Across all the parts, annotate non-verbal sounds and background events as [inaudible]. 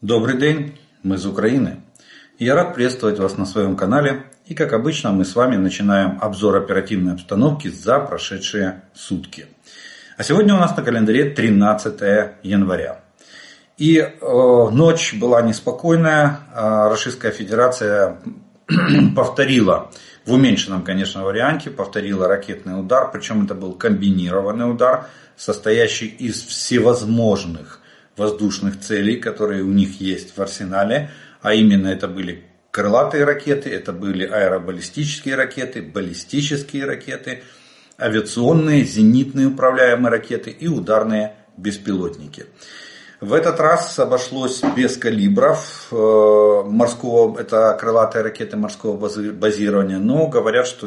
Добрый день, мы из Украины. Я рад приветствовать вас на своем канале. И как обычно мы с вами начинаем обзор оперативной обстановки за прошедшие сутки. А сегодня у нас на календаре 13 января. И э, ночь была неспокойная. Э, Российская Федерация [clears throat] повторила, в уменьшенном, конечно, варианте, повторила ракетный удар. Причем это был комбинированный удар, состоящий из всевозможных воздушных целей, которые у них есть в арсенале, а именно это были крылатые ракеты, это были аэробаллистические ракеты, баллистические ракеты, авиационные, зенитные управляемые ракеты и ударные беспилотники. В этот раз обошлось без калибров э, морского, это крылатые ракеты морского базирования, но говорят, что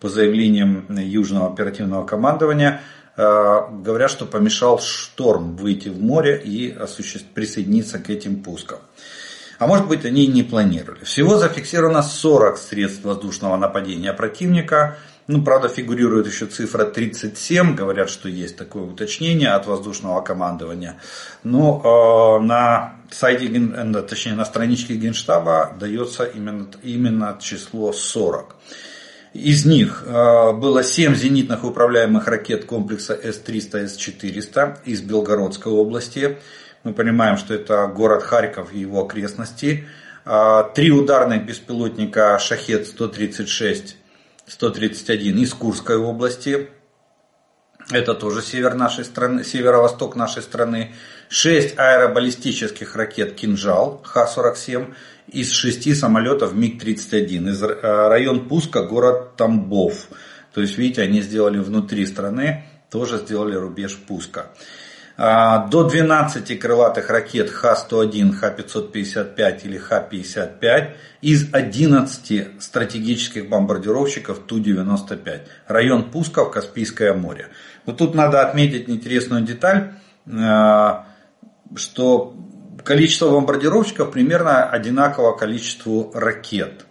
по заявлениям Южного оперативного командования, говорят, что помешал шторм выйти в море и присоединиться к этим пускам. А может быть они и не планировали. Всего зафиксировано 40 средств воздушного нападения противника. Ну, правда, фигурирует еще цифра 37. Говорят, что есть такое уточнение от воздушного командования. Но э, на сайте, э, точнее на страничке Генштаба дается именно, именно число 40. Из них э, было 7 зенитных управляемых ракет комплекса С-300, С-400 из Белгородской области. Мы понимаем, что это город Харьков и его окрестности. Э, три ударных беспилотника Шахет-136, 131 из Курской области. Это тоже север нашей страны, северо-восток нашей страны. 6 аэробаллистических ракет «Кинжал» Х-47 из шести самолетов МиГ-31. Из э, район пуска город Тамбов. То есть, видите, они сделали внутри страны, тоже сделали рубеж пуска. А, до 12 крылатых ракет Х-101, Х-555 или Х-55 из 11 стратегических бомбардировщиков Ту-95. Район пусков Каспийское море. Вот тут надо отметить интересную деталь, э, что количество бомбардировщиков примерно одинаково количеству ракет.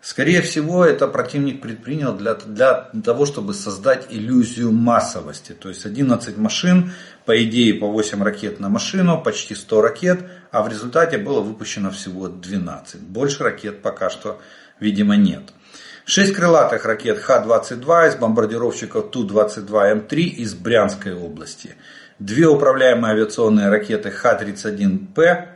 Скорее всего, это противник предпринял для, для того, чтобы создать иллюзию массовости. То есть 11 машин, по идее по 8 ракет на машину, почти 100 ракет, а в результате было выпущено всего 12. Больше ракет пока что, видимо, нет. 6 крылатых ракет Х-22 из бомбардировщиков Ту-22М3 из Брянской области две управляемые авиационные ракеты Х-31П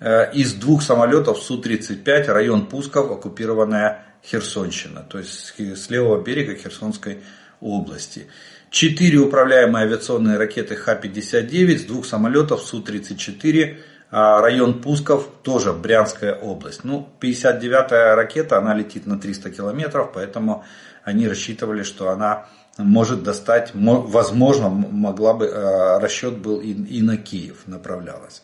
э, из двух самолетов Су-35, район пусков, оккупированная Херсонщина, то есть с левого берега Херсонской области. Четыре управляемые авиационные ракеты Х-59 с двух самолетов Су-34, а район пусков тоже Брянская область. Ну, 59-я ракета, она летит на 300 километров, поэтому они рассчитывали, что она может достать, возможно, могла бы, э, расчет был и, и на Киев направлялась.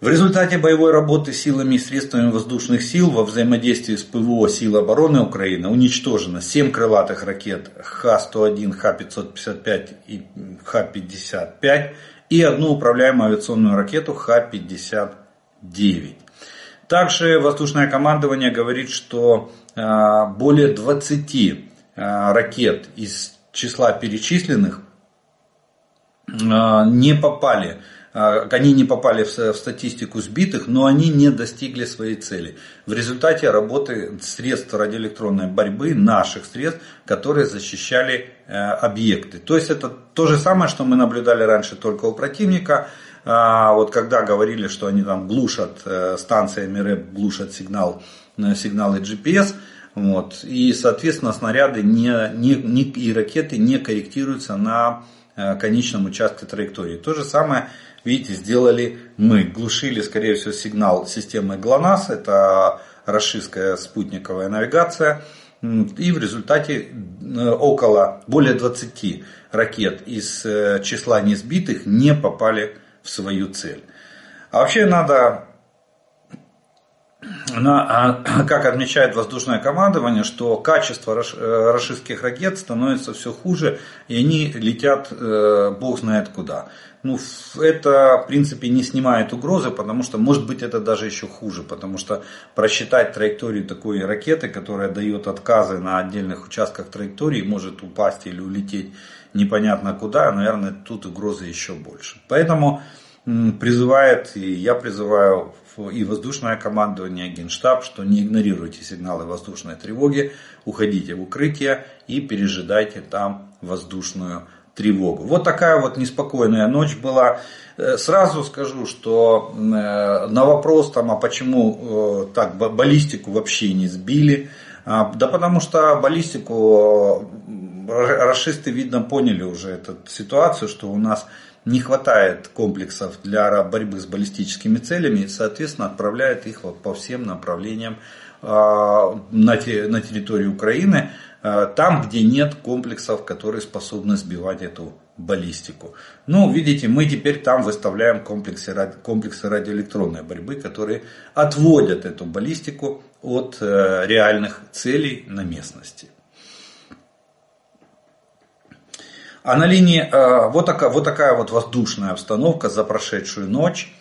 В результате боевой работы силами и средствами воздушных сил во взаимодействии с ПВО сил обороны Украины уничтожено 7 крылатых ракет Х-101, Х-555 и Х-55 и одну управляемую авиационную ракету Х-59. Также воздушное командование говорит, что э, более 20 Э, ракет из числа перечисленных э, не попали, э, они не попали в статистику сбитых, но они не достигли своей цели. В результате работы средств радиоэлектронной борьбы, наших средств, которые защищали объекты. То есть это то же самое, что мы наблюдали раньше только у противника. Вот когда говорили, что они там глушат станциями РЭП, глушат сигнал, сигналы GPS – вот. И, соответственно, снаряды не, не, не, и ракеты не корректируются на э, конечном участке траектории. То же самое, видите, сделали мы. Глушили, скорее всего, сигнал системы ГЛОНАСС. Это российская спутниковая навигация. И в результате э, около более 20 ракет из э, числа несбитых не попали в свою цель. А вообще надо на, а, [clears throat] как отмечает воздушное командование, что качество российских ракет становится все хуже, и они летят э, бог знает куда. Ну, это, в принципе, не снимает угрозы, потому что, может быть, это даже еще хуже, потому что просчитать траекторию такой ракеты, которая дает отказы на отдельных участках траектории, может упасть или улететь непонятно куда, наверное, тут угрозы еще больше. Поэтому призывает, и я призываю и воздушное командование, генштаб, что не игнорируйте сигналы воздушной тревоги, уходите в укрытие и пережидайте там воздушную тревогу. Вот такая вот неспокойная ночь была. Э, сразу скажу, что э, на вопрос, там, а почему э, так баллистику вообще не сбили, а, да потому что баллистику расисты, видно, поняли уже эту ситуацию, что у нас не хватает комплексов для борьбы с баллистическими целями соответственно, отправляет их по всем направлениям а, на территории Украины, а, там, где нет комплексов, которые способны сбивать эту баллистику. Ну, видите, мы теперь там выставляем комплексы, комплексы радиоэлектронной борьбы, которые отводят эту баллистику от э, реальных целей на местности. А на линии э, вот такая, вот такая вот воздушная обстановка за прошедшую ночь.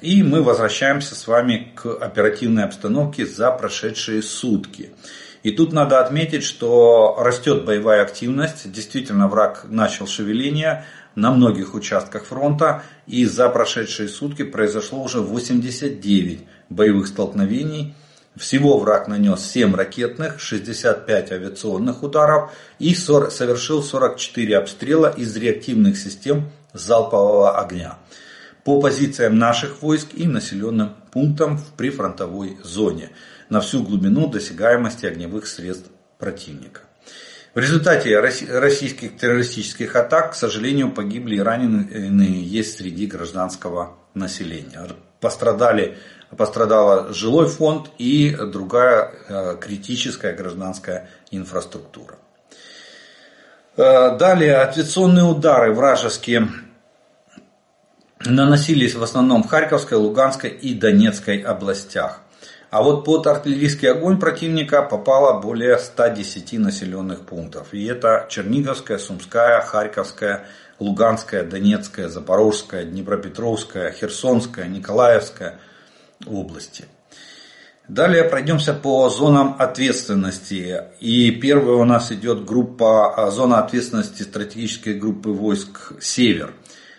И мы возвращаемся с вами к оперативной обстановке за прошедшие сутки. И тут надо отметить, что растет боевая активность. Действительно, враг начал шевеление на многих участках фронта. И за прошедшие сутки произошло уже 89 боевых столкновений всего враг нанес 7 ракетных, 65 авиационных ударов и совершил 44 обстрела из реактивных систем залпового огня по позициям наших войск и населенным пунктам в прифронтовой зоне на всю глубину досягаемости огневых средств противника. В результате российских террористических атак, к сожалению, погибли и раненые есть среди гражданского населения. Пострадали пострадала жилой фонд и другая э, критическая гражданская инфраструктура. Э, далее, авиационные удары вражеские наносились в основном в Харьковской, Луганской и Донецкой областях. А вот под артиллерийский огонь противника попало более 110 населенных пунктов. И это Черниговская, Сумская, Харьковская, Луганская, Донецкая, Запорожская, Днепропетровская, Херсонская, Николаевская – области. Далее пройдемся по зонам ответственности. И первая у нас идет группа, а, зона ответственности стратегической группы войск «Север».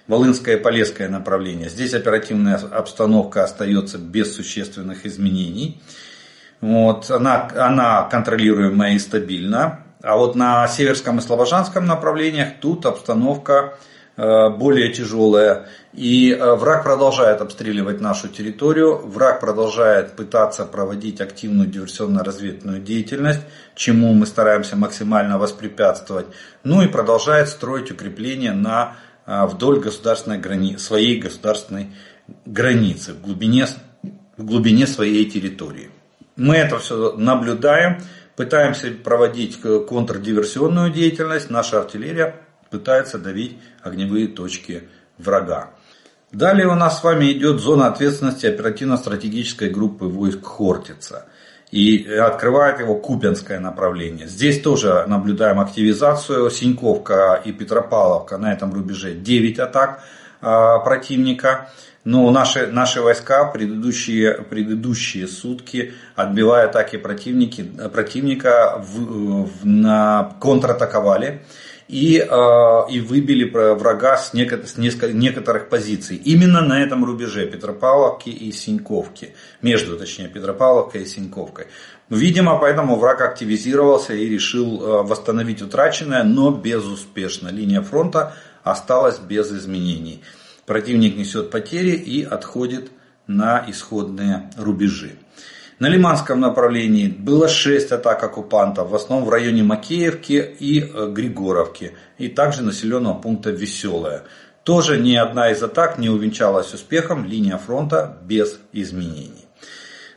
Волынское и Полесское направление. Здесь оперативная обстановка остается без существенных изменений. Вот, она, она контролируемая и стабильна. А вот на Северском и Слобожанском направлениях тут обстановка более тяжелая. И э, враг продолжает обстреливать нашу территорию, враг продолжает пытаться проводить активную диверсионно-разведную деятельность, чему мы стараемся максимально воспрепятствовать. Ну и продолжает строить укрепления на, э, вдоль государственной грани, своей государственной границы, в глубине, в глубине своей территории. Мы это все наблюдаем, пытаемся проводить контрдиверсионную деятельность, наша артиллерия пытается давить огневые точки врага. Далее у нас с вами идет зона ответственности оперативно-стратегической группы войск Хортица. И открывает его Купенское направление. Здесь тоже наблюдаем активизацию. Синьковка и Петропавловка на этом рубеже 9 атак а, противника. Но наши, наши войска предыдущие, предыдущие сутки, отбивая атаки противники, противника, в, в, на, контратаковали и, э, и выбили врага с, неко, с некоторых позиций. Именно на этом рубеже Петропавловки и Синьковки. Между, точнее, Петропавловкой и Синьковкой. Видимо, поэтому враг активизировался и решил э, восстановить утраченное, но безуспешно. Линия фронта осталась без изменений. Противник несет потери и отходит на исходные рубежи. На Лиманском направлении было 6 атак оккупантов, в основном в районе Макеевки и э, Григоровки, и также населенного пункта Веселая. Тоже ни одна из атак не увенчалась успехом, линия фронта без изменений.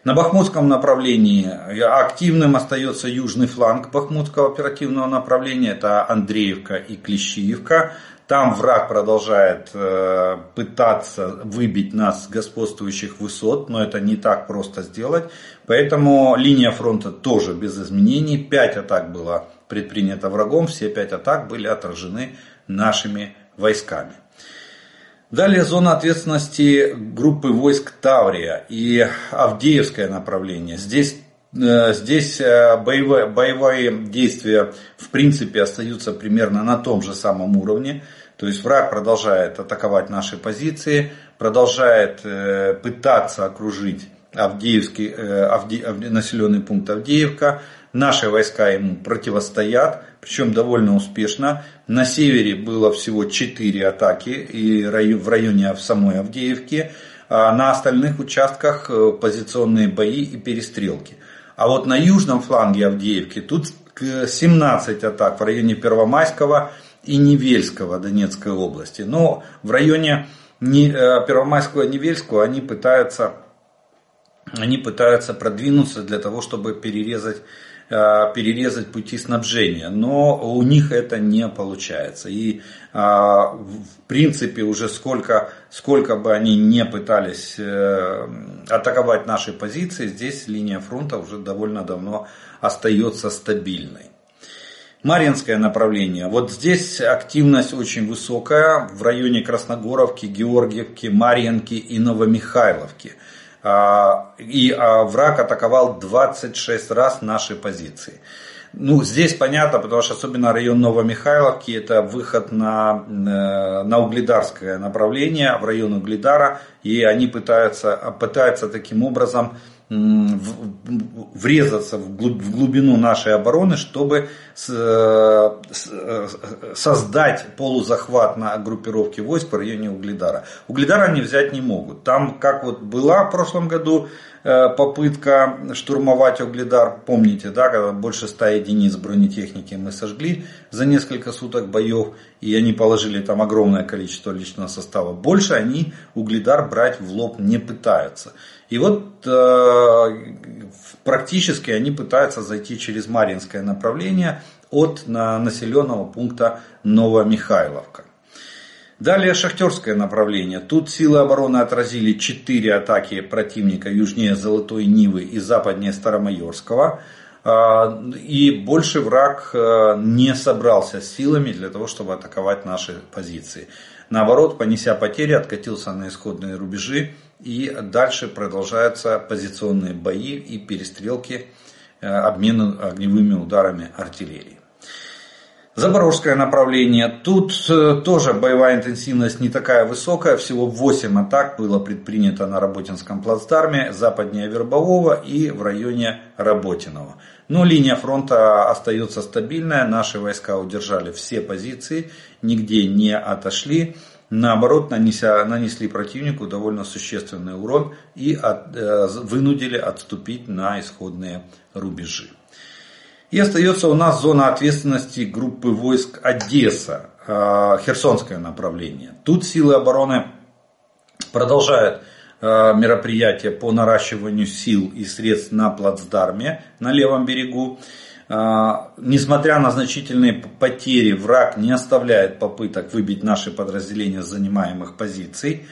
На Бахмутском направлении активным остается южный фланг Бахмутского оперативного направления, это Андреевка и Клещиевка. Там враг продолжает э, пытаться выбить нас с господствующих высот, но это не так просто сделать. Поэтому линия фронта тоже без изменений. Пять атак было предпринято врагом, все пять атак были отражены нашими войсками. Далее зона ответственности группы войск Таврия и Авдеевское направление. Здесь здесь э, боевые, боевые действия в принципе остаются примерно на том же самом уровне. То есть враг продолжает атаковать наши позиции, продолжает э, пытаться окружить Авдеевский, э, Авде, населенный пункт Авдеевка. Наши войска ему противостоят, причем довольно успешно. На севере было всего 4 атаки и в районе в самой Авдеевки. А на остальных участках э, позиционные бои и перестрелки. А вот на южном фланге Авдеевки тут 17 атак в районе Первомайского и Невельского Донецкой области. Но в районе э, Первомайского и Невельского они пытаются, они пытаются продвинуться для того, чтобы перерезать Э, перерезать пути снабжения, но у них это не получается. И э, в принципе уже сколько, сколько бы они не пытались э, атаковать наши позиции, здесь линия фронта уже довольно давно остается стабильной. Маринское направление. Вот здесь активность очень высокая в районе Красногоровки, Георгиевки, Марьинки и Новомихайловки. А, и а, враг атаковал 26 раз наши позиции. Ну, здесь понятно, потому что особенно район Новомихайловки, это выход на, э, на Угледарское направление, в район Угледара, и они пытаются, пытаются таким образом врезаться в глубину нашей обороны, чтобы э, э, создать полузахват на группировке войск в районе Угледара. Угледара они взять не могут. Там, как вот была в прошлом году э, попытка штурмовать Угледар, помните, да, когда больше ста единиц бронетехники мы сожгли за несколько суток боев, и они положили там огромное количество личного состава. Больше они Угледар брать в лоб не пытаются. И вот э, практически они пытаются зайти через Маринское направление от на, населенного пункта Новомихайловка. Далее шахтерское направление. Тут силы обороны отразили 4 атаки противника южнее Золотой Нивы и западнее Старомайорского. Э, и больше враг э, не собрался с силами для того, чтобы атаковать наши позиции. Наоборот, понеся потери, откатился на исходные рубежи и дальше продолжаются позиционные бои и перестрелки, э, обмен огневыми ударами артиллерии. Запорожское направление. Тут э, тоже боевая интенсивность не такая высокая. Всего 8 атак было предпринято на Работинском плацдарме, западнее Вербового и в районе Работиного. Но линия фронта остается стабильная. Наши войска удержали все позиции, нигде не отошли наоборот нанеся, нанесли противнику довольно существенный урон и от, э, вынудили отступить на исходные рубежи. И остается у нас зона ответственности группы войск Одесса, э, Херсонское направление. Тут силы обороны продолжают э, мероприятия по наращиванию сил и средств на плацдарме на левом берегу. А, несмотря на значительные потери, враг не оставляет попыток выбить наши подразделения с занимаемых позиций.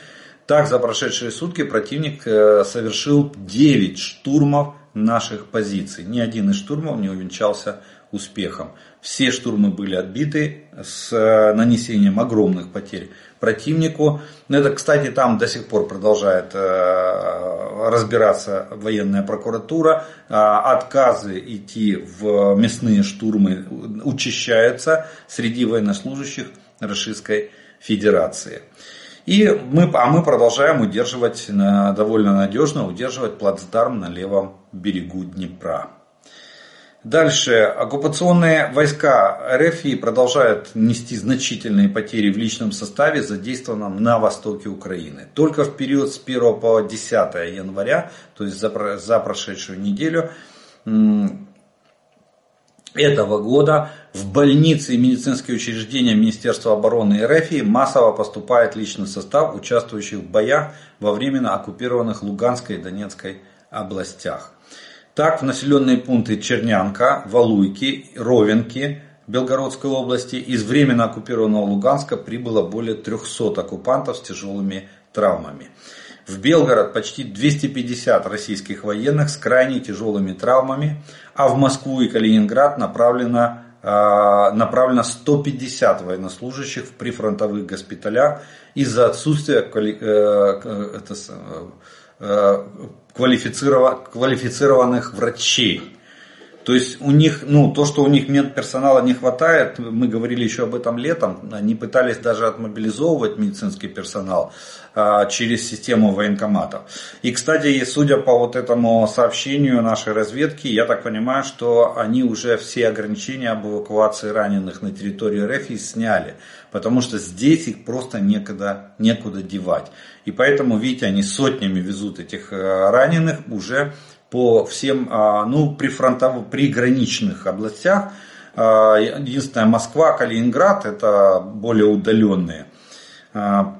Так, за прошедшие сутки противник э, совершил 9 штурмов наших позиций. Ни один из штурмов не увенчался успехом. Все штурмы были отбиты с э, нанесением огромных потерь противнику. Это, кстати, там до сих пор продолжает э, разбираться военная прокуратура. А, отказы идти в мясные штурмы учащаются среди военнослужащих Российской Федерации. И мы, а мы продолжаем удерживать, довольно надежно удерживать плацдарм на левом берегу Днепра. Дальше. Оккупационные войска РФ продолжают нести значительные потери в личном составе, задействованном на востоке Украины. Только в период с 1 по 10 января, то есть за, за прошедшую неделю этого года в больницы и медицинские учреждения Министерства обороны РФ массово поступает личный состав, участвующих в боях во временно оккупированных Луганской и Донецкой областях. Так, в населенные пункты Чернянка, Валуйки, Ровенки Белгородской области из временно оккупированного Луганска прибыло более 300 оккупантов с тяжелыми травмами. В Белгород почти 250 российских военных с крайне тяжелыми травмами, а в Москву и Калининград направлено, а, направлено 150 военнослужащих в прифронтовых госпиталях из-за отсутствия э, э, квалифицированных врачей. То есть у них, ну, то, что у них медперсонала не хватает, мы говорили еще об этом летом, они пытались даже отмобилизовывать медицинский персонал а, через систему военкоматов. И, кстати, судя по вот этому сообщению нашей разведки, я так понимаю, что они уже все ограничения об эвакуации раненых на территории РФ сняли, потому что здесь их просто некуда, некуда девать. И поэтому, видите, они сотнями везут этих э, раненых уже по всем, а, ну, прифронтовых, приграничных областях. А, единственное, Москва, Калининград, это более удаленные. А,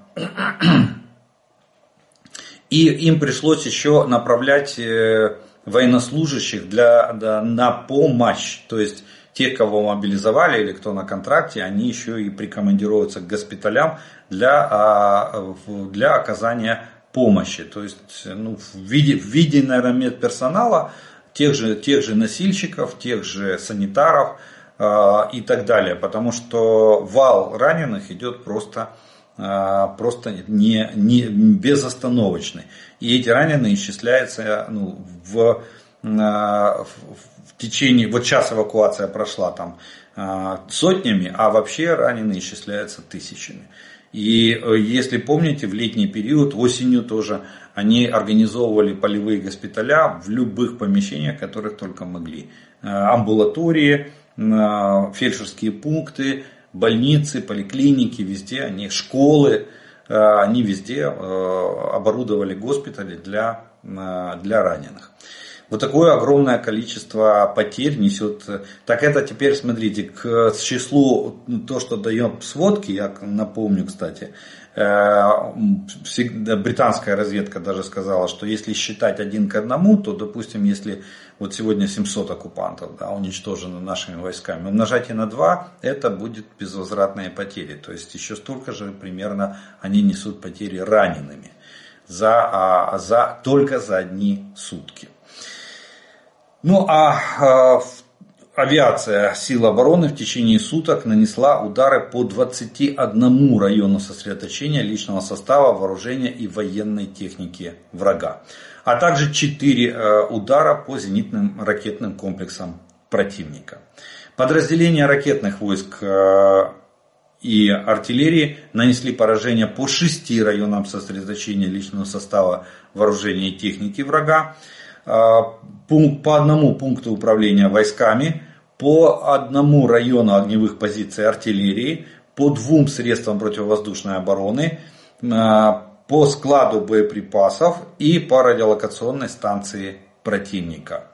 и им пришлось еще направлять э, военнослужащих для, для, на помощь. То есть тех, кого мобилизовали или кто на контракте, они еще и прикомандируются к госпиталям для, для оказания помощи. То есть ну, в, виде, в виде, наверное, медперсонала, тех же, тех же носильщиков, тех же санитаров э, и так далее. Потому что вал раненых идет просто, э, просто не, не безостановочный. И эти раненые исчисляются ну, в, э, в течение, вот сейчас эвакуация прошла там сотнями, а вообще раненые исчисляются тысячами. И э, если помните, в летний период, осенью тоже, они организовывали полевые госпиталя в любых помещениях, которых только могли. Э, амбулатории, э, фельдшерские пункты, больницы, поликлиники, везде они, школы, они везде оборудовали госпитали для, для раненых. Вот такое огромное количество потерь несет. Так это теперь, смотрите, к числу, то, что дает сводки, я напомню, кстати, э, британская разведка даже сказала, что если считать один к одному, то, допустим, если вот сегодня 700 оккупантов да, уничтожено нашими войсками, умножайте на 2, это будет безвозвратные потери. То есть еще столько же примерно они несут потери ранеными за, а, за, только за одни сутки. Ну а э, авиация сил обороны в течение суток нанесла удары по 21 району сосредоточения личного состава, вооружения и военной техники врага, а также 4 э, удара по зенитным ракетным комплексам противника. Подразделения ракетных войск э, и артиллерии нанесли поражение по шести районам сосредоточения личного состава вооружения и техники врага, а, по одному пункту управления войсками, по одному району огневых позиций артиллерии, по двум средствам противовоздушной обороны, а, по складу боеприпасов и по радиолокационной станции противника.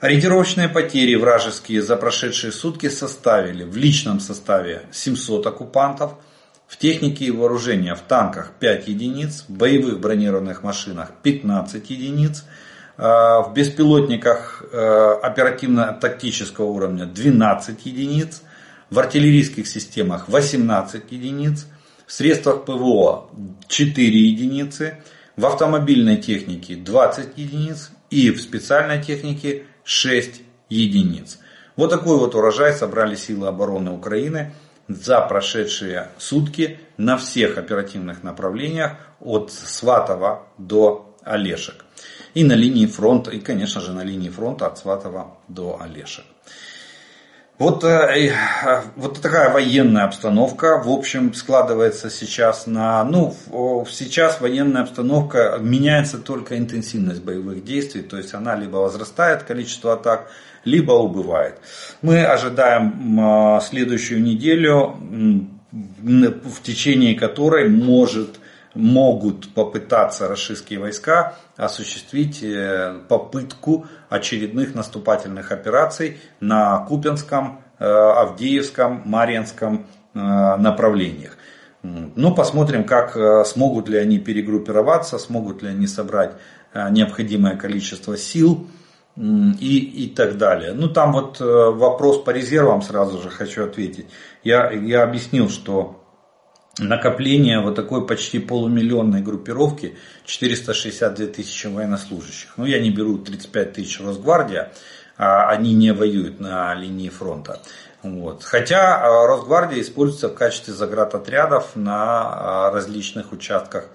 Ориентировочные потери вражеские за прошедшие сутки составили в личном составе 700 оккупантов, в технике и вооружении в танках 5 единиц, в боевых бронированных машинах 15 единиц – в беспилотниках э, оперативно-тактического уровня 12 единиц, в артиллерийских системах 18 единиц, в средствах ПВО 4 единицы, в автомобильной технике 20 единиц и в специальной технике 6 единиц. Вот такой вот урожай собрали силы обороны Украины за прошедшие сутки на всех оперативных направлениях от Сватова до Олешек и на линии фронта, и, конечно же, на линии фронта от Сватова до Олешек. Вот, э, вот такая военная обстановка, в общем, складывается сейчас на... Ну, сейчас военная обстановка, меняется только интенсивность боевых действий, то есть она либо возрастает, количество атак, либо убывает. Мы ожидаем следующую неделю, в течение которой может могут попытаться российские войска осуществить э, попытку очередных наступательных операций на Купенском, э, Авдеевском, Марьинском э, направлениях. Ну, посмотрим, как смогут ли они перегруппироваться, смогут ли они собрать необходимое количество сил и, и так далее. Ну, там вот вопрос по резервам сразу же хочу ответить. Я, я объяснил, что накопление вот такой почти полумиллионной группировки 462 тысячи военнослужащих. Ну, я не беру 35 тысяч Росгвардия, а они не воюют на линии фронта. Вот. Хотя Росгвардия используется в качестве заградотрядов на различных участках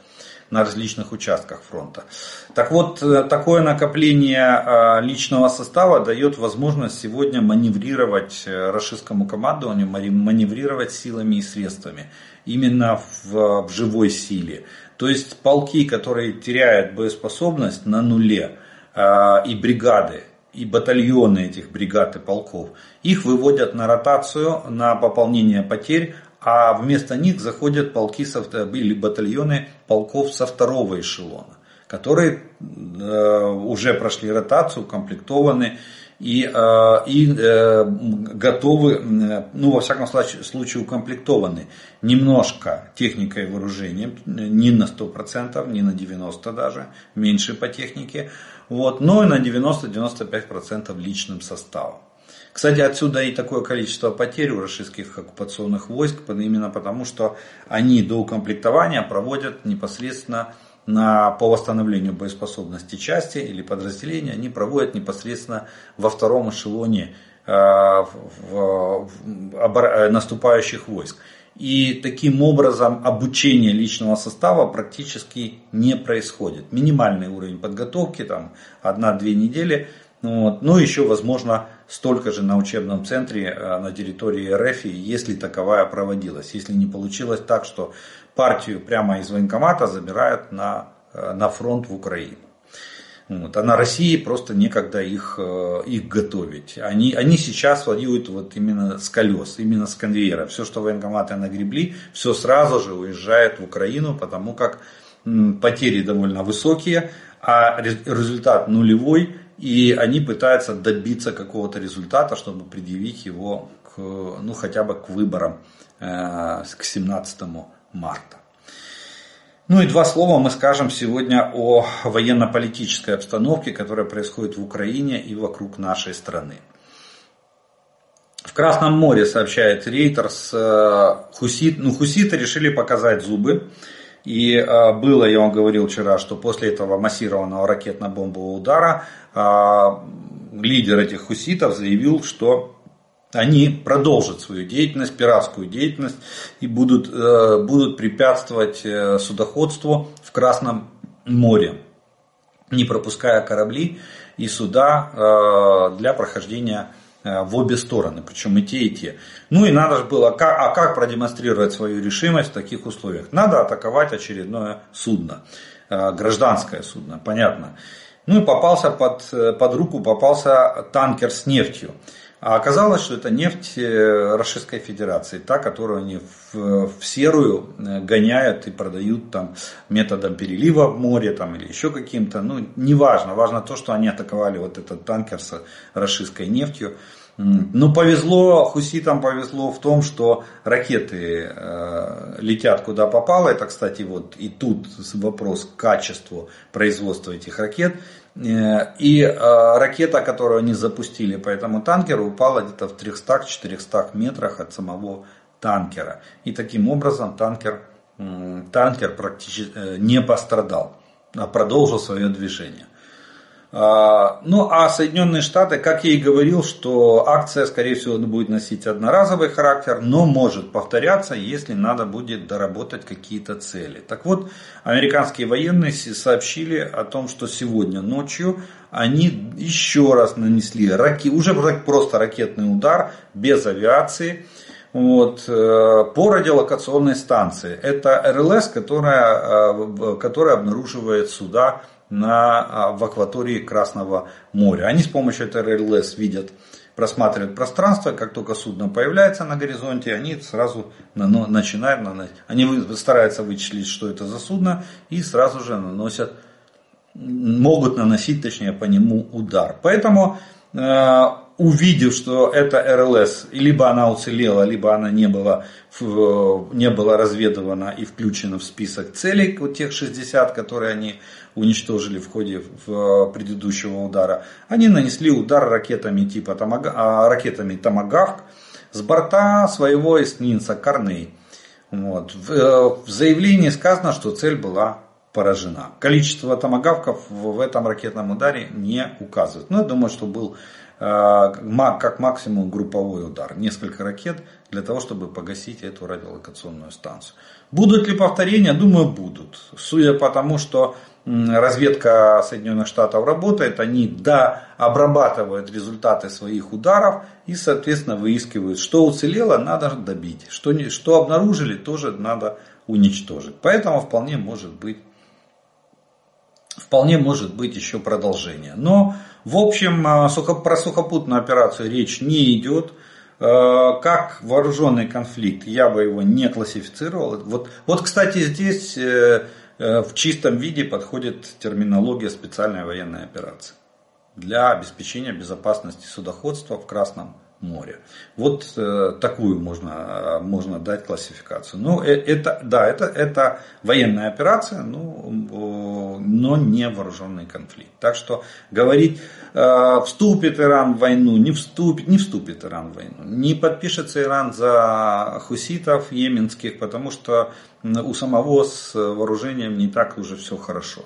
на различных участках фронта. Так вот, э, такое накопление э, личного состава дает возможность сегодня маневрировать российскому командованию, маневрировать силами и средствами именно в, в живой силе. То есть полки, которые теряют боеспособность на нуле, и бригады, и батальоны этих бригад и полков, их выводят на ротацию, на пополнение потерь, а вместо них заходят полки или батальоны полков со второго эшелона, которые э, уже прошли ротацию, укомплектованы и, э, и э, готовы, ну во всяком случае укомплектованы немножко техникой и вооружением, не на 100%, не на 90% даже, меньше по технике, вот, но и на 90-95% личным составом. Кстати, отсюда и такое количество потерь у российских оккупационных войск, именно потому, что они до укомплектования проводят непосредственно на, по восстановлению боеспособности части или подразделения, они проводят непосредственно во втором эшелоне э, в, в, э, наступающих войск. И таким образом обучение личного состава практически не происходит. Минимальный уровень подготовки, там 1-2 недели. Вот. Ну, еще, возможно, столько же на учебном центре э, на территории РФ, если таковая проводилась. Если не получилось так, что партию прямо из военкомата забирают на, э, на фронт в Украину. Вот. А на России просто некогда их, э, их готовить. Они, они сейчас воюют вот именно с колес, именно с конвейера. Все, что военкоматы нагребли, все сразу же уезжает в Украину, потому как потери довольно высокие, а результат нулевой, и они пытаются добиться какого-то результата, чтобы предъявить его к, ну, хотя бы к выборам э, к 17 марта. Ну и два слова мы скажем сегодня о военно-политической обстановке, которая происходит в Украине и вокруг нашей страны. В Красном море, сообщает Рейтерс, э, хусит, ну, хуситы решили показать зубы и э, было, я вам говорил вчера, что после этого массированного ракетно-бомбового удара э, лидер этих хуситов заявил, что они продолжат свою деятельность, пиратскую деятельность и будут, э, будут препятствовать судоходству в Красном море, не пропуская корабли и суда для прохождения Э, в обе стороны, причем и те, и те. Ну и надо же было, а как продемонстрировать свою решимость в таких условиях? Надо атаковать очередное судно, э, гражданское судно, понятно. Ну и попался под, э, под руку, попался танкер с нефтью. А оказалось, что это нефть Российской Федерации, та, которую они в, в серую гоняют и продают там методом перелива в море там, или еще каким-то. Ну, не важно. Важно то, что они атаковали вот этот танкер с российской нефтью. Ну, повезло, хуситам повезло в том, что ракеты э, летят куда попало. Это, кстати, вот и тут вопрос к качеству производства этих ракет. Э, и э, ракета, которую они запустили по этому танкеру, упала где-то в 300-400 метрах от самого танкера. И таким образом танкер, э, танкер практически э, не пострадал, а продолжил свое движение. А, ну а Соединенные Штаты, как я и говорил, что акция, скорее всего, будет носить одноразовый характер, но может повторяться, если надо будет доработать какие-то цели. Так вот, американские военные сообщили о том, что сегодня ночью они еще раз нанесли раки, уже просто ракетный удар без авиации вот, э, по радиолокационной станции. Это РЛС, которая, э, которая обнаруживает суда на, а, в акватории Красного моря. Они с помощью этой РЛС видят, просматривают пространство, как только судно появляется на горизонте, они сразу начинают наносить. Они стараются вычислить, что это за судно, и сразу же наносят, могут наносить, точнее, по нему удар. Поэтому э, увидев, что это РЛС, либо она уцелела, либо она не была, не была разведывана и включена в список целей, вот тех 60, которые они уничтожили в ходе предыдущего удара, они нанесли удар ракетами типа а, ракетами Томагавк с борта своего эсминца Корней. Вот. В, э, в заявлении сказано, что цель была поражена. Количество томагавков в этом ракетном ударе не указывает. Но я думаю, что был как максимум групповой удар, несколько ракет для того, чтобы погасить эту радиолокационную станцию. Будут ли повторения? Думаю, будут. Судя по тому, что разведка Соединенных Штатов работает, они да, обрабатывают результаты своих ударов и, соответственно, выискивают, что уцелело, надо добить, что, не, что обнаружили, тоже надо уничтожить. Поэтому вполне может быть вполне может быть еще продолжение. Но, в общем, а, про сухопутную операцию речь не идет. А, как вооруженный конфликт я бы его не классифицировал. Вот, вот кстати, здесь э, в чистом виде подходит терминология специальной военной операции для обеспечения безопасности судоходства в Красном море. Вот э, такую можно, можно дать классификацию. Ну, э, это, да, это, это военная операция, ну, но не вооруженный конфликт. Так что говорить, э, вступит Иран в войну, не вступит, не вступит Иран в войну. Не подпишется Иран за хуситов йеменских, потому что у самого с вооружением не так уже все хорошо.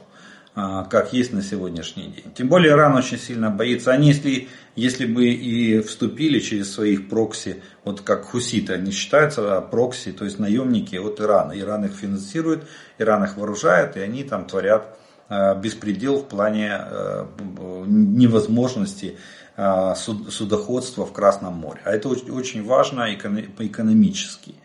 А, как есть на сегодняшний день. Тем более Иран очень сильно боится. Они, если, если бы и вступили через своих прокси, вот как хуситы, они считаются прокси, то есть наемники от Ирана. Иран их финансирует, Иран их вооружает, и они там творят а, беспредел в плане а, невозможности судоходства в Красном море. А это очень важно экономически.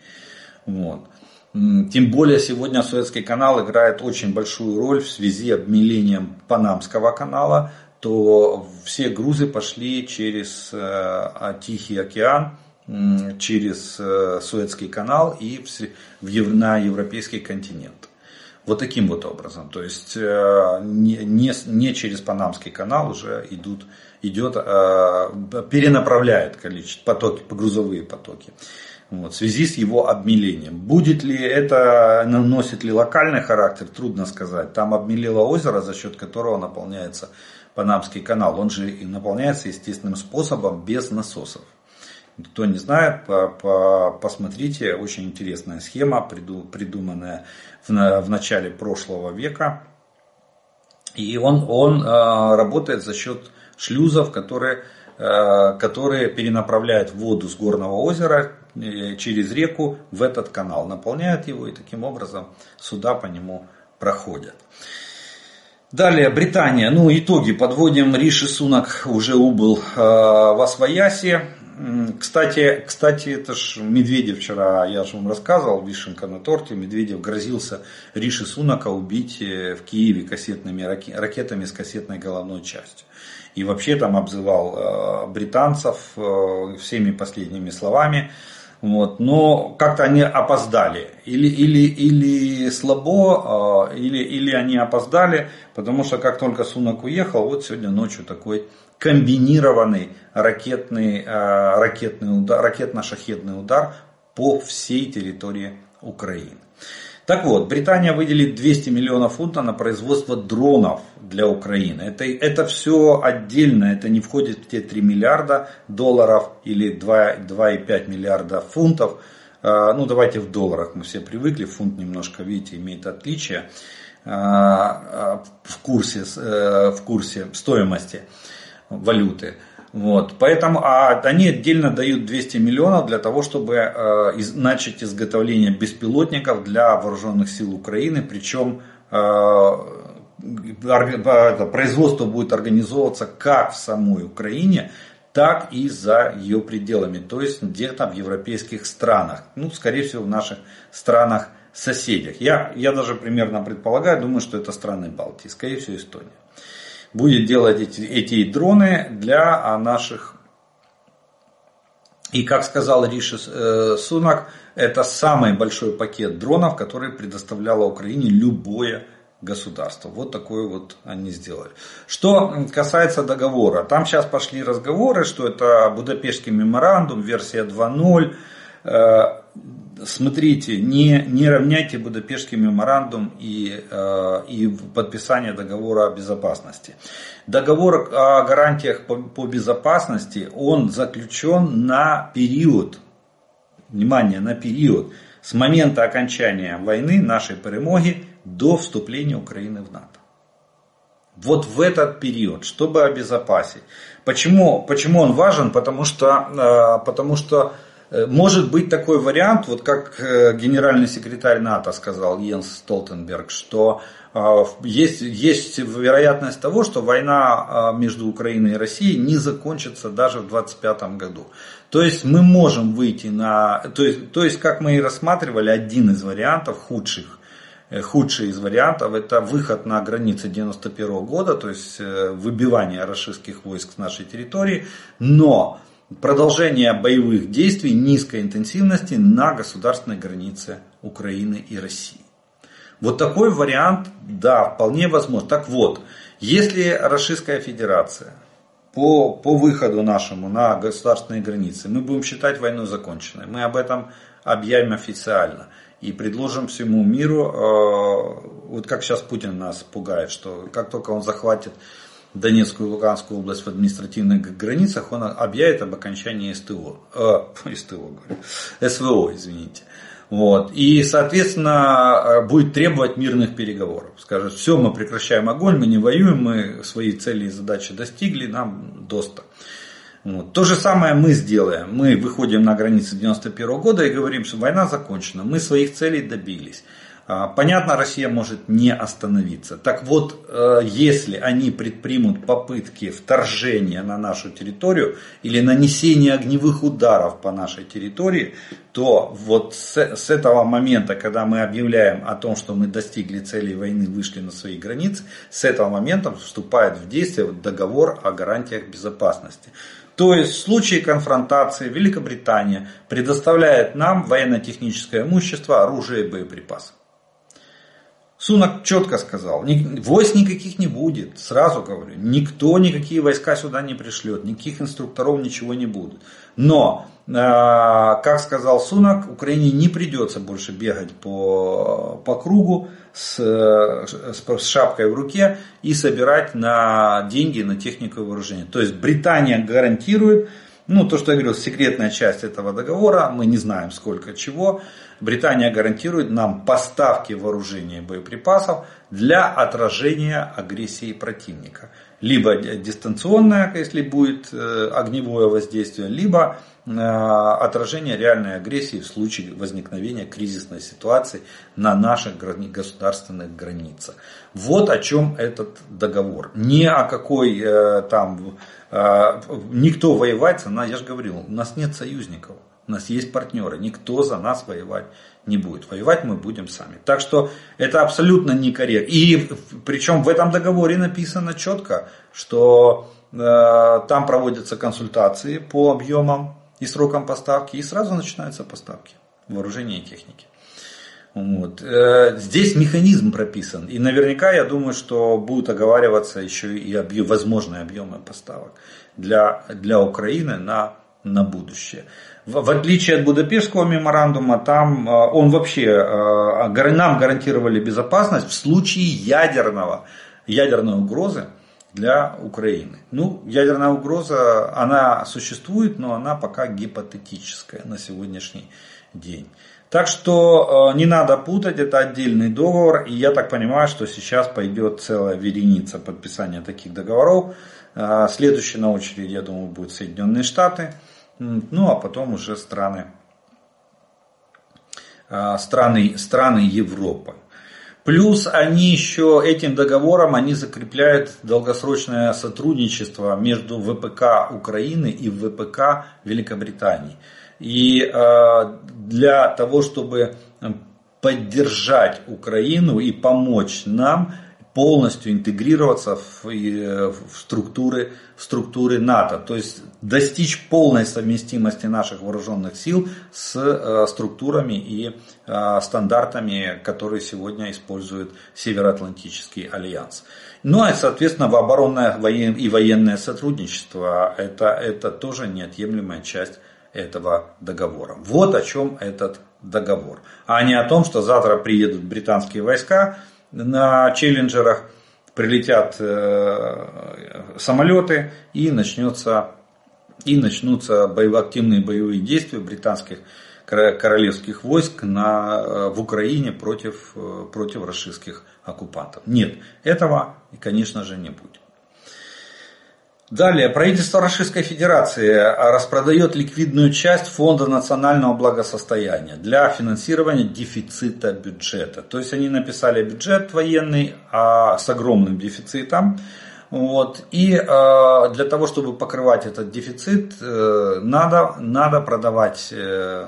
Вот. Тем более сегодня Советский канал играет очень большую роль в связи с обмелением Панамского канала, то все грузы пошли через э, Тихий океан, через э, Суэцкий канал и на европейский континент. Вот таким вот образом. То есть э, не, не, не через Панамский канал уже идут, идет, перенаправляет количество потоки, грузовые потоки вот, в связи с его обмелением. Будет ли это, носит ли локальный характер, трудно сказать. Там обмелело озеро, за счет которого наполняется Панамский канал. Он же и наполняется естественным способом, без насосов. Кто не знает, по, по, посмотрите, очень интересная схема, придуманная в, в начале прошлого века. И он, он э, работает за счет шлюзов, которые, э, которые перенаправляют воду с горного озера Э, через реку в этот канал, наполняют его и таким образом суда по нему проходят. Далее Британия. Ну, итоги подводим. Риши Сунак уже убыл э, в Освояси. Кстати, кстати, это ж Медведев вчера, я же вам рассказывал, вишенка на торте, Медведев грозился Риши Сунака убить э, в Киеве кассетными ракетами с кассетной головной частью. И вообще там обзывал э, британцев э, всеми последними словами. Вот, но как-то они опоздали. Или, или, или слабо, или, или они опоздали, потому что как только Сунак уехал, вот сегодня ночью такой комбинированный ракетный, а, ракетный удар, ракетно-шахедный удар по всей территории Украины. Так вот, Британия выделит 200 миллионов фунтов на производство дронов для Украины. Это, это все отдельно, это не входит в те 3 миллиарда долларов или 2,5 миллиарда фунтов. А, ну, давайте в долларах, мы все привыкли, фунт немножко, видите, имеет отличие а, в курсе, э, в курсе стоимости валюты. Вот, поэтому а они отдельно дают 200 миллионов для того, чтобы э, из, начать изготовление беспилотников для вооруженных сил Украины, причем э, производство будет организовываться как в самой Украине, так и за ее пределами, то есть где-то в европейских странах, ну, скорее всего, в наших странах соседях. Я, я даже примерно предполагаю, думаю, что это страны Балтии, скорее всего, Эстония будет делать эти, эти дроны для а, наших. И как сказал Риши э, Сунак, это самый большой пакет дронов, который предоставляло Украине любое государство. Вот такое вот они сделали. Что касается договора, там сейчас пошли разговоры, что это Будапештский меморандум, версия 2.0 смотрите, не, не равняйте Будапештский меморандум и, э, и подписание договора о безопасности. Договор о гарантиях по, по безопасности, он заключен на период, внимание, на период с момента окончания войны нашей перемоги до вступления Украины в НАТО. вот в этот период, чтобы обезопасить. Почему, почему он важен? Потому что, потому что может быть такой вариант, вот как генеральный секретарь НАТО сказал Йенс Столтенберг, что есть, есть вероятность того, что война между Украиной и Россией не закончится даже в 2025 году. То есть мы можем выйти на... То есть, то есть как мы и рассматривали, один из вариантов худших, э, худший из вариантов это выход на границы 91 года, то есть э, выбивание российских войск с нашей территории, но продолжение боевых действий низкой интенсивности на государственной границе Украины и России. Вот такой вариант, да, вполне возможно. Так вот, если Российская Федерация по, по выходу нашему на государственные границы мы будем считать войну законченной. Мы об этом объявим официально и предложим всему миру, э, вот как сейчас Путин нас пугает, что как только он захватит Донецкую и Луганскую область в административных границах, он объявит об окончании СТО, э, [laughs] СТО говорю, СВО, извините. Вот. И, соответственно, э, будет требовать мирных переговоров. Скажет, все, мы прекращаем огонь, мы не воюем, мы свои цели и задачи достигли, нам доста. Вот. То же самое мы сделаем. Мы выходим на границы 91 года и говорим, что война закончена, мы своих целей добились. А, понятно, Россия может не остановиться. Так вот, э, если они предпримут попытки вторжения на нашу территорию или нанесения огневых ударов по нашей территории, то вот с этого момента, когда мы объявляем о том, что мы достигли цели войны, вышли на свои границы, с этого момента вступает в действие договор о гарантиях безопасности. То есть в случае конфронтации Великобритания предоставляет нам военно-техническое имущество, оружие и боеприпасы. Сунок четко сказал, войск никаких не будет, сразу говорю, никто никакие войска сюда не пришлет, никаких инструкторов ничего не будет. Но, э, как сказал Сунок, Украине не придется больше бегать по, по кругу с, с, шапкой в руке и собирать на деньги на технику и вооружение. То есть Британия гарантирует, ну то, что я говорил, секретная часть этого договора, мы не знаем сколько чего, Британия гарантирует нам поставки вооружения и боеприпасов для отражения агрессии противника. Либо дистанционное, если будет э, огневое воздействие, либо отражение реальной агрессии в случае возникновения кризисной ситуации на наших государственных границах. Вот о чем этот договор. Ни о какой э, там никто воевать, я же говорил, у нас нет союзников. У нас есть партнеры, никто за нас воевать не будет. Воевать мы будем сами. Так что это абсолютно некорректно. И причем в этом договоре написано четко, что э, там проводятся консультации по объемам и срокам поставки, и сразу начинаются поставки вооружения и техники. Вот. Э, здесь механизм прописан. И наверняка я думаю, что будут оговариваться еще и объем, возможные объемы поставок для, для Украины на, на будущее. В отличие от Будапештского меморандума, там э, он вообще, э, нам гарантировали безопасность в случае ядерного, ядерной угрозы для Украины. Ну, ядерная угроза, она существует, но она пока гипотетическая на сегодняшний день. Так что э, не надо путать, это отдельный договор. И я так понимаю, что сейчас пойдет целая вереница подписания таких договоров. Следующий на очереди, я думаю, будут Соединенные Штаты. Ну а потом уже страны, а, страны, страны Европы. Плюс они еще этим договором они закрепляют долгосрочное сотрудничество между ВПК Украины и ВПК Великобритании. И э, для того, чтобы поддержать Украину и помочь нам, полностью интегрироваться в, в, структуры, в структуры НАТО. То есть достичь полной совместимости наших вооруженных сил с э, структурами и э, стандартами, которые сегодня использует Североатлантический альянс. Ну и, соответственно, в оборонное и военное сотрудничество это, это тоже неотъемлемая часть этого договора. Вот о чем этот договор. А не о том, что завтра приедут британские войска, на челленджерах прилетят э, самолеты и начнется и начнутся боево, активные боевые действия британских королевских войск на, в Украине против, против российских оккупантов. Нет, этого, конечно же, не будет. Далее, правительство Российской Федерации распродает ликвидную часть Фонда национального благосостояния для финансирования дефицита бюджета. То есть они написали бюджет военный а, с огромным дефицитом. Вот, и э, для того, чтобы покрывать этот дефицит, э, надо, надо продавать э,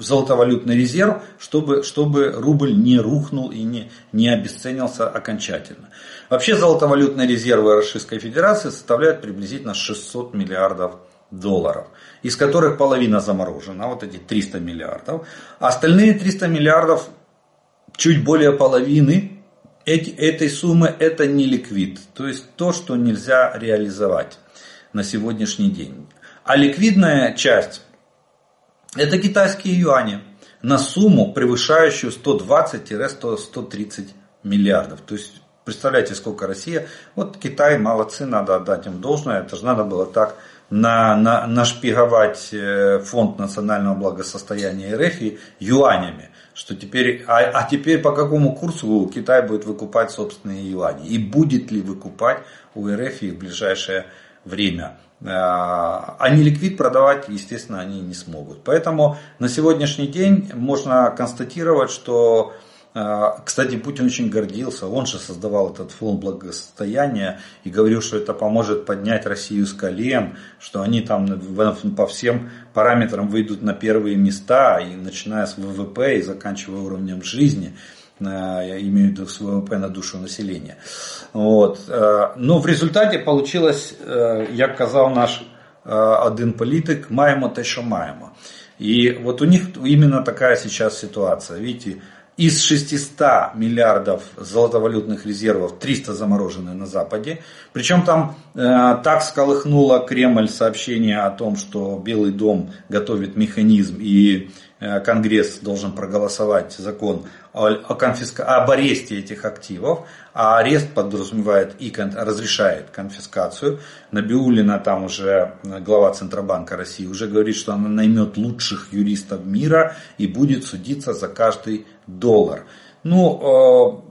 золотовалютный резерв, чтобы, чтобы рубль не рухнул и не, не обесценился окончательно. Вообще золотовалютные резервы Российской Федерации составляют приблизительно 600 миллиардов долларов, из которых половина заморожена, вот эти 300 миллиардов. А остальные 300 миллиардов, чуть более половины эти, этой суммы это не ликвид, то есть то, что нельзя реализовать на сегодняшний день. А ликвидная часть это китайские юани на сумму, превышающую 120-130 миллиардов. То есть Представляете, сколько Россия. Вот Китай, молодцы, надо отдать им должное. Это же надо было так на, на, нашпиговать э, фонд национального благосостояния РФ юанями. Что теперь, а, а теперь по какому курсу Китай будет выкупать собственные юани? И будет ли выкупать у РФ в ближайшее время? А, а не ликвид продавать, естественно, они не смогут. Поэтому на сегодняшний день можно констатировать, что а, кстати, Путин очень гордился, он же создавал этот фонд благосостояния и говорил, что это поможет поднять Россию с колен, что они там по всем параметрам выйдут на первые места, и начиная с ВВП и заканчивая уровнем жизни, а, я имею в виду с ВВП на душу населения. Вот. А, но в результате получилось, як казав наш один політик, маємо те, що маємо. И вот у них именно такая сейчас ситуация. Видите, из 600 миллиардов золотовалютных резервов 300 заморожены на Западе. Причем там э, так сколыхнуло Кремль сообщение о том, что Белый дом готовит механизм и э, Конгресс должен проголосовать закон о, конфиска... об аресте этих активов, а арест подразумевает и кон... разрешает конфискацию. Набиулина, там уже глава Центробанка России, уже говорит, что она наймет лучших юристов мира и будет судиться за каждый доллар. Ну,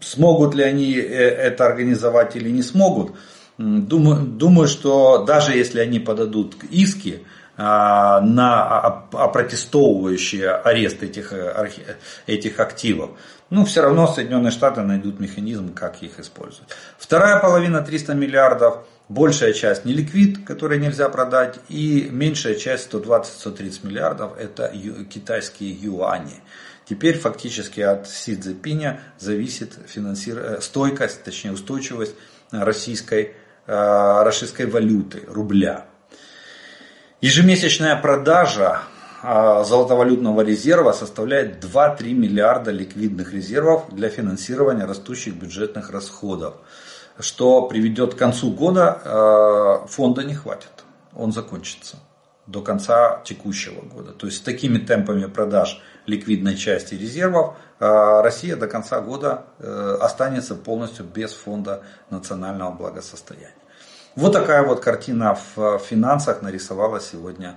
э, смогут ли они э, это организовать или не смогут, думаю, думаю, что даже если они подадут иски, а, на опротестовывающие арест этих, э, этих активов. Ну, все равно Соединенные Штаты найдут механизм, как их использовать. Вторая половина 300 миллиардов, большая часть не ликвид, который нельзя продать, и меньшая часть 120-130 миллиардов это китайские юани. Теперь фактически от Си Цзепиня зависит финансир... Э, стойкость, точнее устойчивость российской, э, российской валюты, рубля. Ежемесячная продажа золотовалютного резерва составляет 2-3 миллиарда ликвидных резервов для финансирования растущих бюджетных расходов, что приведет к концу года фонда не хватит, он закончится до конца текущего года. То есть с такими темпами продаж ликвидной части резервов а, Россия до конца года э, останется полностью без фонда национального благосостояния. Вот такая вот картина в финансах нарисовалась сегодня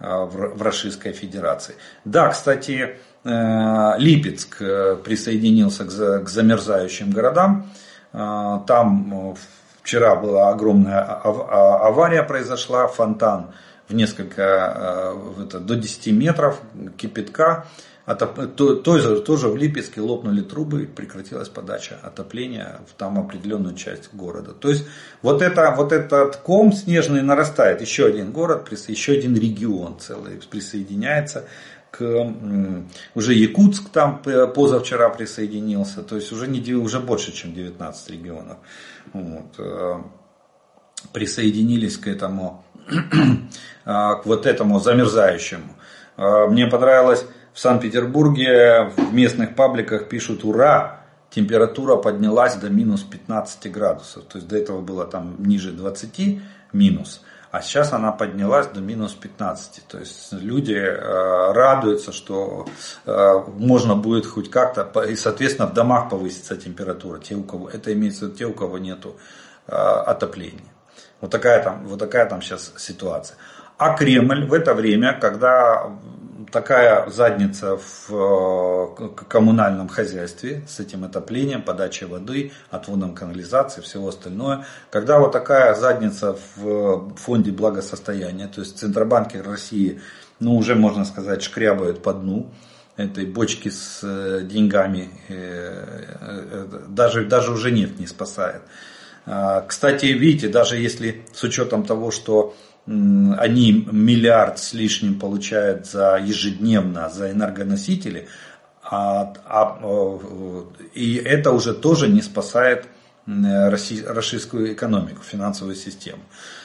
э, в Российской Федерации. Да, кстати, э, Липецк э, присоединился к замерзающим городам. Там вчера была огромная авария произошла, фонтан в несколько, до 10 метров кипятка Отоп... То, тоже, тоже в Липецке лопнули трубы прекратилась подача отопления в там определенную часть города. То есть вот, это, вот этот ком снежный нарастает. Еще один город, еще один регион целый присоединяется к уже Якутск там позавчера присоединился, то есть уже, не, уже больше, чем 19 регионов вот, э, присоединились к этому, к вот этому замерзающему. Э, мне понравилось в Санкт-Петербурге в местных пабликах пишут «Ура!», температура поднялась до минус 15 градусов. То есть до этого было там ниже 20 минус. А сейчас она поднялась до минус 15. То есть люди э, радуются, что э, можно будет хоть как-то, и соответственно в домах повысится температура. Те, у кого, это имеется в виду те, у кого нету э, отопления. Вот такая, там, вот такая там сейчас ситуация. А Кремль в это время, когда такая задница в э, коммунальном хозяйстве с этим отоплением, подачей воды, отводом канализации, всего остальное. Когда вот такая задница в фонде благосостояния, то есть Центробанки России, ну уже можно сказать, шкрябают по дну этой бочки с э, деньгами, э, даже, даже уже нефть не спасает. А, кстати, видите, даже если с учетом того, что они миллиард с лишним получают за ежедневно за энергоносители, а, а, э, и это уже тоже не спасает российскую экономику, финансовую систему.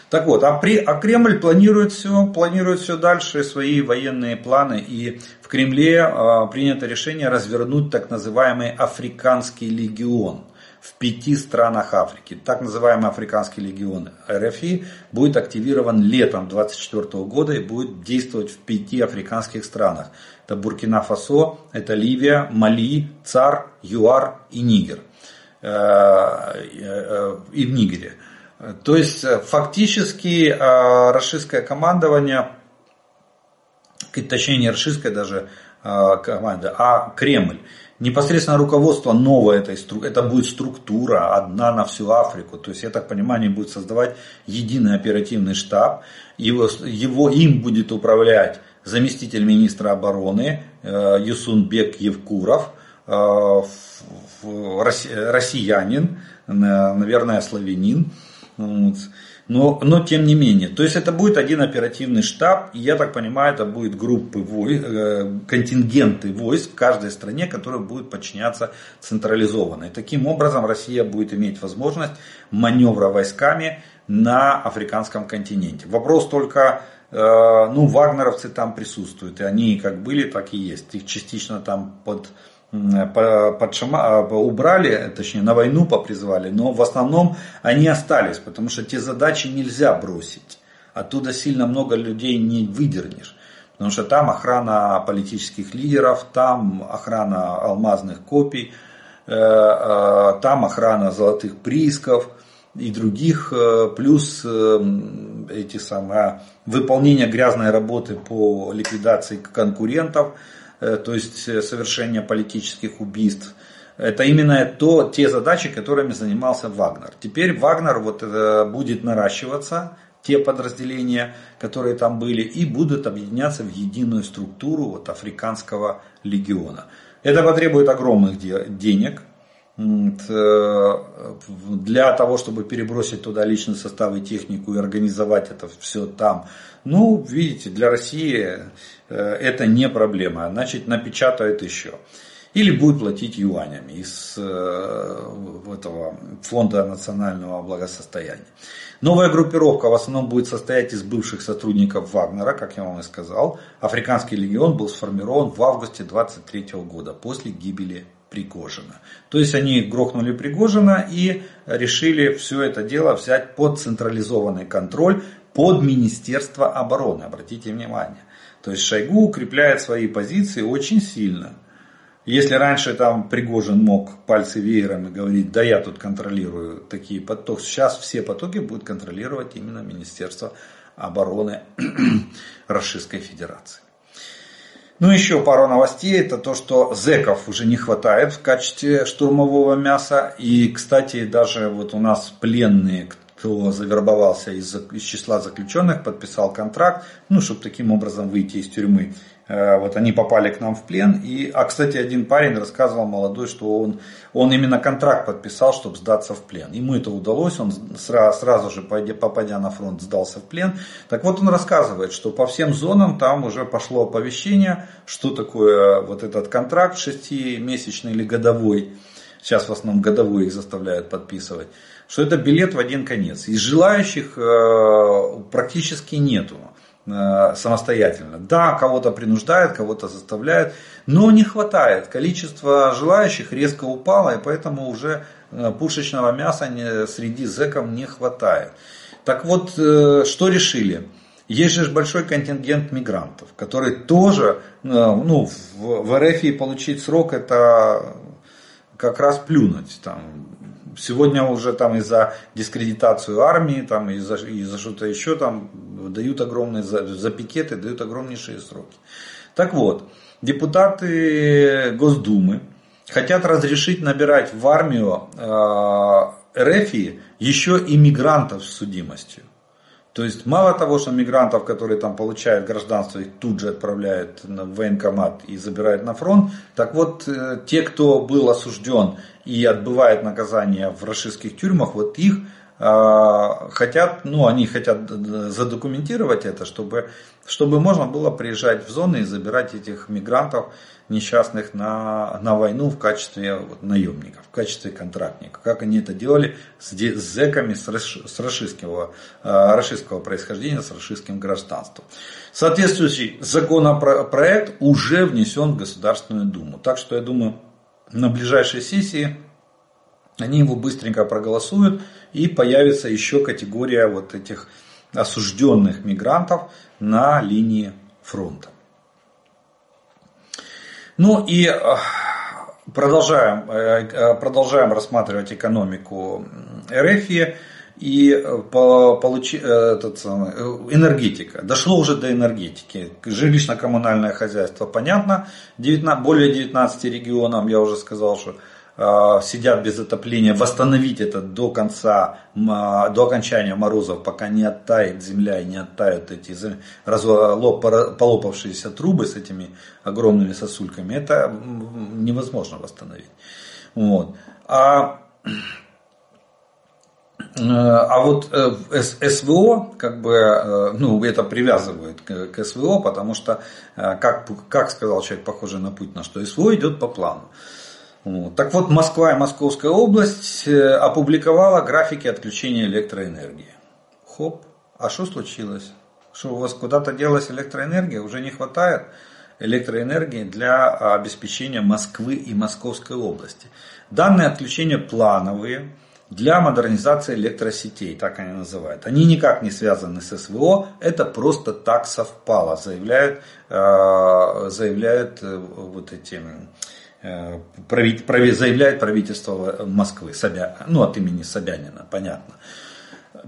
Так вот, а, при, а Кремль планирует все, планирует все дальше, свои военные планы. И в Кремле а, принято решение развернуть так называемый Африканский легион в пяти странах Африки. Так называемый Африканский легион РФИ будет активирован летом 2024 года и будет действовать в пяти африканских странах. Это Буркина-Фасо, это Ливия, Мали, ЦАР, ЮАР и Нигер. Э, э, э, и в Нигере. То есть фактически расистское командование, точнее не расистское даже команда, а Кремль непосредственно руководство новое этой это будет структура одна на всю Африку. То есть, я так понимаю, они будут создавать единый оперативный штаб. Его, его им будет управлять заместитель министра обороны э, Юсунбек Евкуров, э, россиянин, наверное, славянин. Но, но тем не менее. То есть это будет один оперативный штаб, и я так понимаю, это будет группы войск, э, контингенты войск в каждой стране, которые будут подчиняться централизованно. И таким образом Россия будет иметь возможность маневра войсками на африканском континенте. Вопрос только, э, ну, вагнеровцы там присутствуют, и они как были, так и есть. Их частично там под под шама, а, убрали, точнее на войну попризвали, но в основном они остались, потому что те задачи нельзя бросить. Оттуда сильно много людей не выдернешь. Потому что там охрана политических лидеров, там охрана алмазных копий, э, э, там охрана золотых приисков и других, э, плюс эти самые, выполнение грязной работы по ликвидации конкурентов – то есть э, совершение политических убийств. Это именно то, те задачи, которыми занимался Вагнер. Теперь Вагнер вот э, будет наращиваться, те подразделения, которые там были, и будут объединяться в единую структуру вот, африканского легиона. Это потребует огромных денег, для того, чтобы перебросить туда личный состав и технику и организовать это все там. Ну, видите, для России э, это не проблема. Значит, напечатают еще. Или будет платить юанями из э, этого фонда национального благосостояния. Новая группировка в основном будет состоять из бывших сотрудников Вагнера, как я вам и сказал. Африканский легион был сформирован в августе 23 года, после гибели Пригожина. То есть они грохнули Пригожина и решили все это дело взять под централизованный контроль, под Министерство обороны. Обратите внимание. То есть Шойгу укрепляет свои позиции очень сильно. Если раньше там Пригожин мог пальцы веером и говорить, да я тут контролирую такие потоки, сейчас все потоки будет контролировать именно Министерство обороны [clears throat] Российской Федерации. Ну, еще пару новостей. Это то, что зеков уже не хватает в качестве штурмового мяса. И, кстати, даже вот у нас пленные, кто завербовался из, из числа заключенных, подписал контракт, ну, чтобы таким образом выйти из тюрьмы. Э, вот они попали к нам в плен. И, а, кстати, один парень рассказывал молодой, что он, он именно контракт подписал, чтобы сдаться в плен. Ему это удалось, он сразу, сразу же, попадя на фронт, сдался в плен. Так вот, он рассказывает, что по всем зонам там уже пошло оповещение, что такое вот этот контракт шестимесячный или годовой. Сейчас в основном годовой их заставляют подписывать. Что это билет в один конец. Из желающих э, практически нету. Э, самостоятельно. Да, кого-то принуждают, кого-то заставляют, но не хватает. Количество желающих резко упало, и поэтому уже э, пушечного мяса среди зэков не хватает. Так вот, что решили? Есть же большой контингент мигрантов, которые тоже, ну, в РФ получить срок это как раз плюнуть. Там, сегодня уже там и за дискредитацию армии, там и за, и за что-то еще там дают огромные, за, за пикеты дают огромнейшие сроки. Так вот, депутаты Госдумы хотят разрешить набирать в армию э, РФ еще и мигрантов с судимостью. То есть мало того, что мигрантов, которые там получают гражданство, их тут же отправляют в военкомат и забирают на фронт, так вот э, те, кто был осужден и отбывает наказание в российских тюрьмах, вот их а, хотят, ну, они хотят задокументировать это, чтобы, чтобы можно было приезжать в зоны и забирать этих мигрантов несчастных на, на войну в качестве вот, наемников, в качестве контрактников. Как они это делали с, с зэками с, с расистского, расистского происхождения, с расистским гражданством. Соответствующий законопроект уже внесен в Государственную Думу. Так что я думаю, на ближайшей сессии они его быстренько проголосуют и появится еще категория вот этих осужденных мигрантов на линии фронта. Ну и э, продолжаем, э, э, продолжаем рассматривать экономику РФ и получи, этот самый, энергетика. Дошло уже до энергетики. Жилищно-коммунальное хозяйство, понятно. 19, более 19 регионам, я уже сказал, что Э, сидят без отопления, восстановить это до конца, до окончания морозов, пока не оттает земля и не оттают эти полопавшиеся трубы с этими огромными сосульками, это невозможно восстановить. Вот. А, э, а вот э, СВО, как бы, ну, это привязывает к СВО, потому что, как, как сказал человек, похожий на Путина, что СВО идет по плану. Так вот, Москва и Московская область э, опубликовала графики отключения электроэнергии. Хоп, а что случилось? Что у вас куда-то делась электроэнергия? Уже не хватает электроэнергии для обеспечения Москвы и Московской области. Данные отключения плановые для модернизации электросетей, так они называют. Они никак не связаны с СВО, это просто так совпало, заявляют, э, заявляют э, вот эти Э, заявляет правительство Москвы, Собя, ну от имени Собянина, понятно.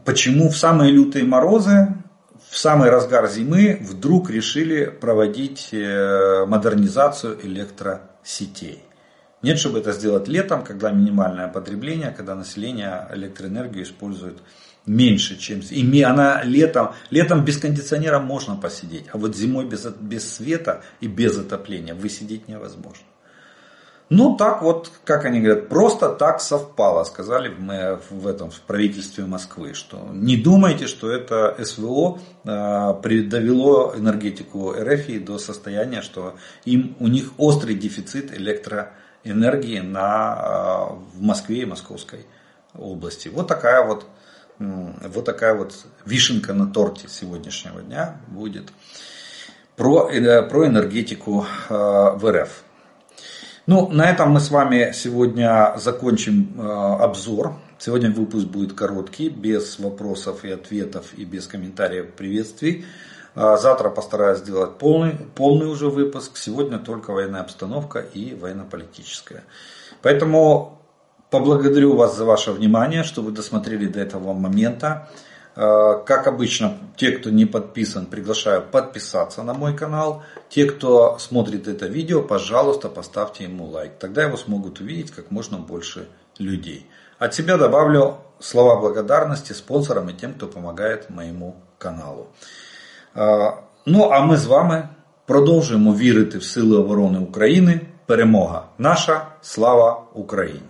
Почему в самые лютые морозы, в самый разгар зимы вдруг решили проводить модернизацию электросетей? Нет, чтобы это сделать летом, когда минимальное потребление, когда население электроэнергию использует меньше, чем... И она летом, летом без кондиционера можно посидеть, а вот зимой без, без света и без отопления высидеть невозможно. Ну, так вот, как они говорят, просто так совпало, сказали мы в этом в правительстве Москвы, что не думайте, что это СВО э, довело энергетику РФ до состояния, что им, у них острый дефицит электроэнергии на, э, в Москве и Московской области. Вот такая вот, вот такая вот вишенка на торте сегодняшнего дня будет про, э, про энергетику э, в РФ. Ну, на этом мы с вами сегодня закончим обзор. Сегодня выпуск будет короткий, без вопросов и ответов и без комментариев приветствий. Э, завтра постараюсь сделать полный, полный уже выпуск. Сегодня только военная обстановка и военно-политическая. Поэтому поблагодарю вас за ваше внимание, что вы досмотрели до этого момента. Э, как обычно, те, кто не подписан, приглашаю подписаться на мой канал. Те, кто смотрит это видео, пожалуйста, поставьте ему лайк. Тогда его смогут увидеть как можно больше людей. От себя добавлю слова благодарности спонсорам и тем, кто помогает моему каналу. Э, ну, а ми з вами продовжуємо вірити в Сили оборони України. Перемога наша, слава Україні!